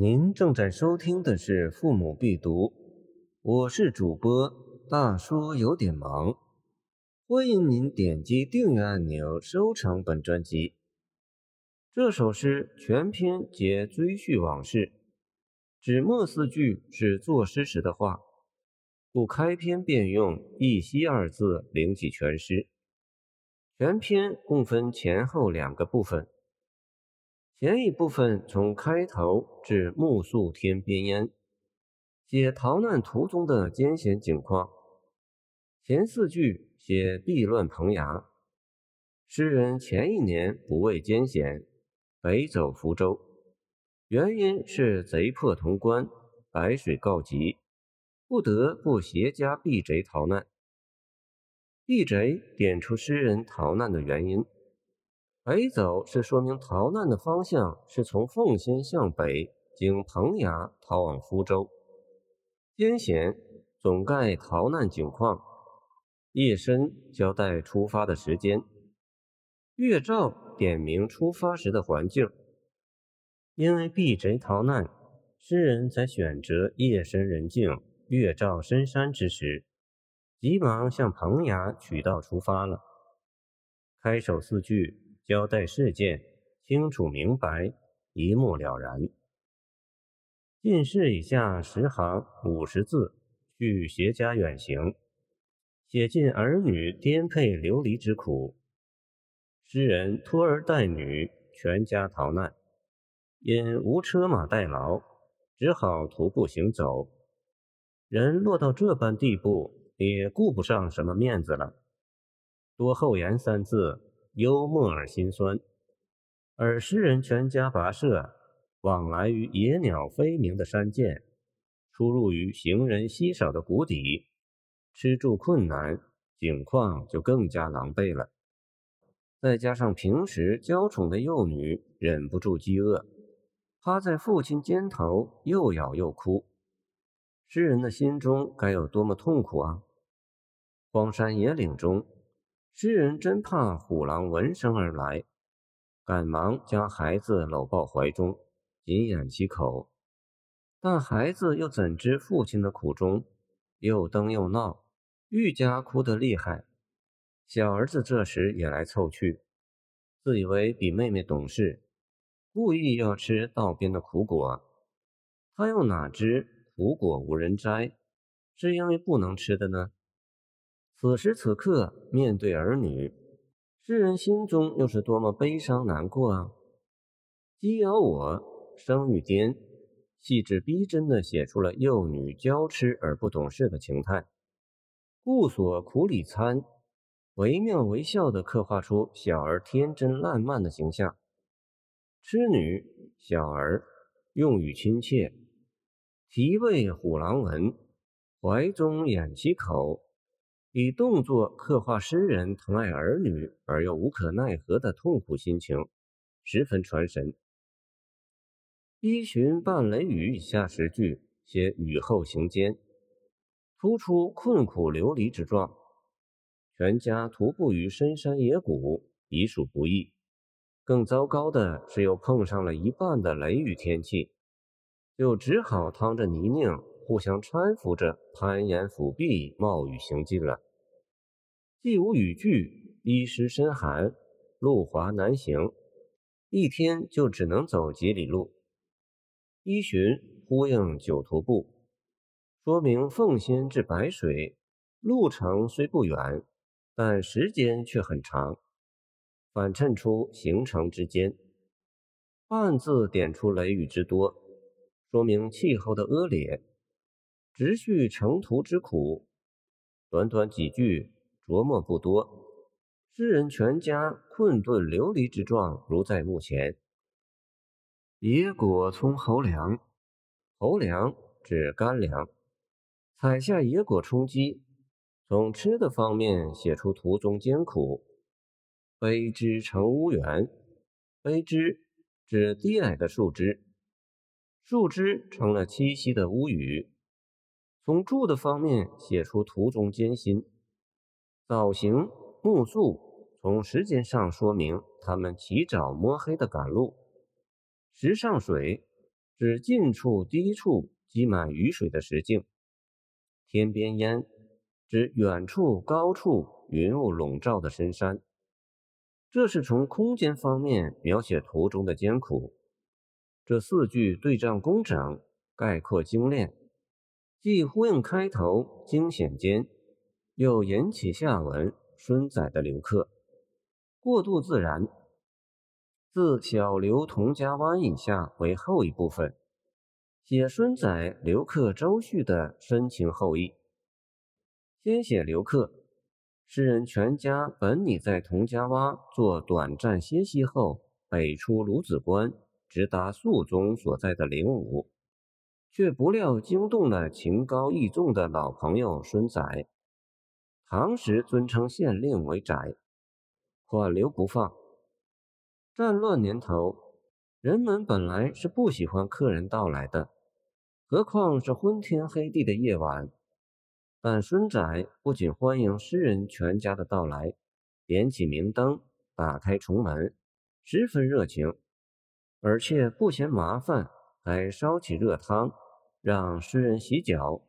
您正在收听的是《父母必读》，我是主播大叔，有点忙。欢迎您点击订阅按钮，收藏本专辑。这首诗全篇皆追叙往事，只末四句是作诗时的话，故开篇便用“一夕”二字领起全诗。全篇共分前后两个部分。前一部分从开头至暮宿天边烟，写逃难途中的艰险景况。前四句写避乱蓬崖，诗人前一年不畏艰险，北走福州，原因是贼破潼关，白水告急，不得不携家避贼逃难。避贼点出诗人逃难的原因。北走是说明逃难的方向是从奉先向北，经彭衙逃往福州。艰险总概逃难景况。夜深交代出发的时间。月照点明出发时的环境。因为避贼逃难，诗人才选择夜深人静、月照深山之时，急忙向彭衙取道出发了。开首四句。交代事件，清楚明白，一目了然。进士以下十行五十字，叙携家远行，写尽儿女颠沛流离之苦。诗人拖儿带女，全家逃难，因无车马代劳，只好徒步行走。人落到这般地步，也顾不上什么面子了。多后言三字。幽默而心酸，而诗人全家跋涉，往来于野鸟飞鸣的山涧，出入于行人稀少的谷底，吃住困难，景况就更加狼狈了。再加上平时娇宠的幼女忍不住饥饿，趴在父亲肩头又咬又哭，诗人的心中该有多么痛苦啊！荒山野岭中。诗人真怕虎狼闻声而来，赶忙将孩子搂抱怀中，紧掩其口。但孩子又怎知父亲的苦衷，又蹬又闹，愈加哭得厉害。小儿子这时也来凑去，自以为比妹妹懂事，故意要吃道边的苦果。他又哪知苦果无人摘，是因为不能吃的呢？此时此刻，面对儿女，诗人心中又是多么悲伤难过啊！鸡咬我，生育颠，细致逼真地写出了幼女娇痴而不懂事的情态。故所苦里参，惟妙惟肖地刻画出小儿天真烂漫的形象。痴女、小儿，用语亲切，啼谓虎狼闻，怀中掩其口。以动作刻画诗人疼爱儿女而又无可奈何的痛苦心情，十分传神。依循半雷雨以下十句，写雨后行间，突出困苦流离之状。全家徒步于深山野谷，已属不易。更糟糕的是，又碰上了一半的雷雨天气，就只好趟着泥泞。互相搀扶着攀岩伏壁，冒雨行进了。既无雨具，衣湿身寒，路滑难行，一天就只能走几里路。依循呼应九徒步，说明奉先至白水路程虽不远，但时间却很长，反衬出行程之间。半字点出雷雨之多，说明气候的恶劣。直叙成途之苦，短短几句，琢磨不多。诗人全家困顿流离之状如在目前。野果充侯粮，侯粮指干粮。采下野果充饥，从吃的方面写出途中艰苦。卑枝成屋园，卑枝指低矮的树枝，树枝成了栖息的屋宇。从住的方面写出途中艰辛，早行暮宿，从时间上说明他们起早摸黑的赶路。石上水指近处低处积满雨水的石径；天边烟指远处高处云雾笼罩的深山。这是从空间方面描写途中的艰苦。这四句对仗工整，概括精炼，既呼应开头惊险间，又引起下文孙载的留客，过渡自然。自小刘同家湾以下为后一部分，写孙载留客周旭的深情厚谊。先写留客，诗人全家本拟在同家洼做短暂歇息后，北出鲁子关，直达肃宗所在的灵武，却不料惊动了情高义重的老朋友孙载。唐时尊称县令为宅，缓留不放。战乱年头，人们本来是不喜欢客人到来的，何况是昏天黑地的夜晚。但孙载不仅欢迎诗人全家的到来，点起明灯，打开重门，十分热情，而且不嫌麻烦，还烧起热汤，让诗人洗脚，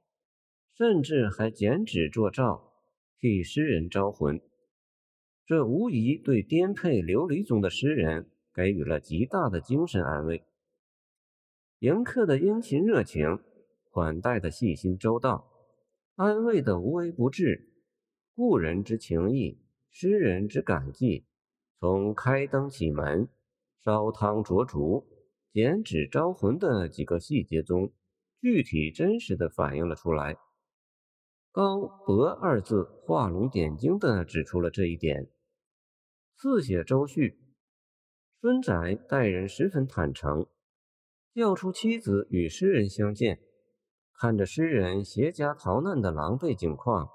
甚至还剪纸做照，替诗人招魂。这无疑对颠沛流离中的诗人给予了极大的精神安慰。迎客的殷勤热情，款待的细心周到，安慰的无微不至，故人之情谊，诗人之感激，从开灯启门、烧汤灼烛、剪纸招魂的几个细节中，具体真实的反映了出来。高博二字画龙点睛的指出了这一点。四写周旭，孙宅待人十分坦诚，叫出妻子与诗人相见，看着诗人携家逃难的狼狈境况，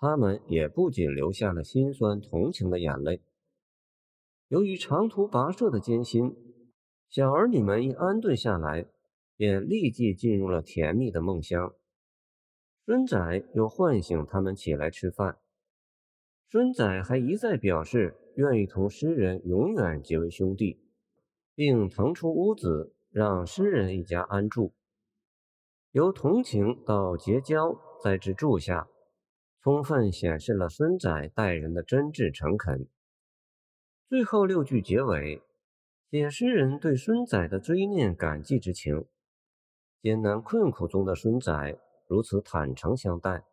他们也不仅流下了心酸同情的眼泪。由于长途跋涉的艰辛，小儿女们一安顿下来，便立即进入了甜蜜的梦乡。孙仔又唤醒他们起来吃饭。孙仔还一再表示。愿意同诗人永远结为兄弟，并腾出屋子让诗人一家安住。由同情到结交，再至住下，充分显示了孙仔待人的真挚诚恳。最后六句结尾，写诗人对孙载的追念感激之情。艰难困苦中的孙载如此坦诚相待，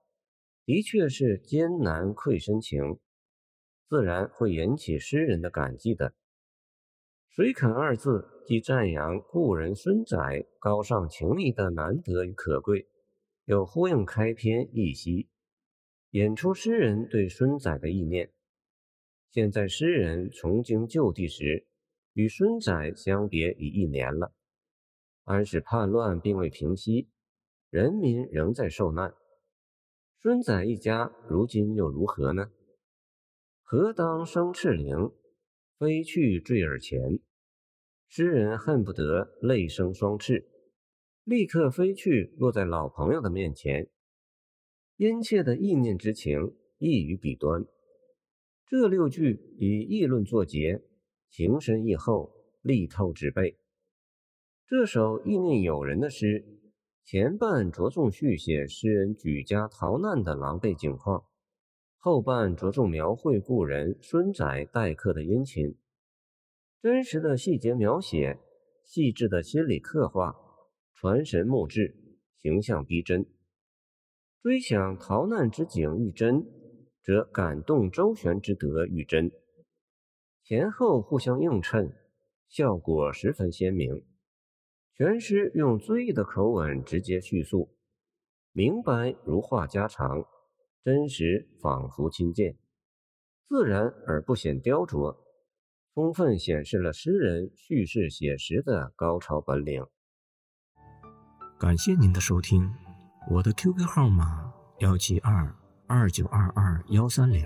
的确是艰难愧深情。自然会引起诗人的感激的。水肯二字既赞扬故人孙载高尚情谊的难得与可贵，又呼应开篇一息，引出诗人对孙载的意念。现在诗人从经就地时，与孙载相别已一年了。安史叛乱并未平息，人民仍在受难。孙载一家如今又如何呢？何当生赤灵，飞去坠耳前。诗人恨不得泪生双翅，立刻飞去，落在老朋友的面前。殷切的意念之情溢于笔端。这六句以议论作结，情深意厚，力透纸背。这首意念友人的诗，前半着重叙写诗人举家逃难的狼狈境况。后半着重描绘故人孙载待客的殷勤，真实的细节描写，细致的心理刻画，传神目志，形象逼真。追想逃难之景愈真，则感动周旋之德愈真。前后互相映衬，效果十分鲜明。全诗用追忆的口吻直接叙述，明白如话家常。真实仿佛亲见，自然而不显雕琢，充分显示了诗人叙事写实的高超本领。感谢您的收听，我的 QQ 号码幺七二二九二二幺三零，